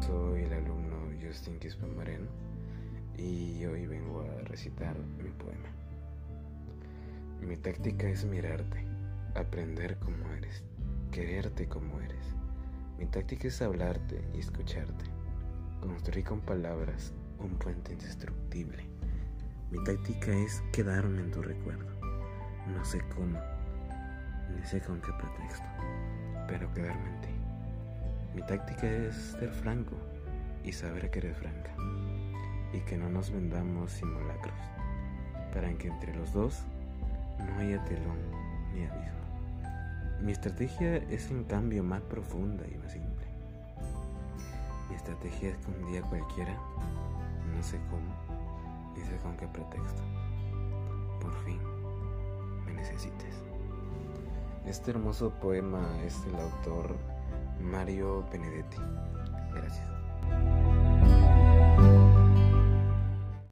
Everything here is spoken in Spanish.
Soy el alumno Justin Quispe Moreno y hoy vengo a recitar mi poema. Mi táctica es mirarte, aprender como eres, quererte como eres. Mi táctica es hablarte y escucharte, construir con palabras un puente indestructible. Mi táctica es quedarme en tu recuerdo. No sé cómo, ni sé con qué pretexto, pero quedarme en ti. Mi táctica es ser franco y saber que eres franca, y que no nos vendamos simulacros, para que entre los dos no haya telón ni abismo. Mi estrategia es en cambio más profunda y más simple. Mi estrategia es que un día cualquiera, no sé cómo, ni sé con qué pretexto, por fin me necesites. Este hermoso poema es del autor Mario Benedetti. Gracias.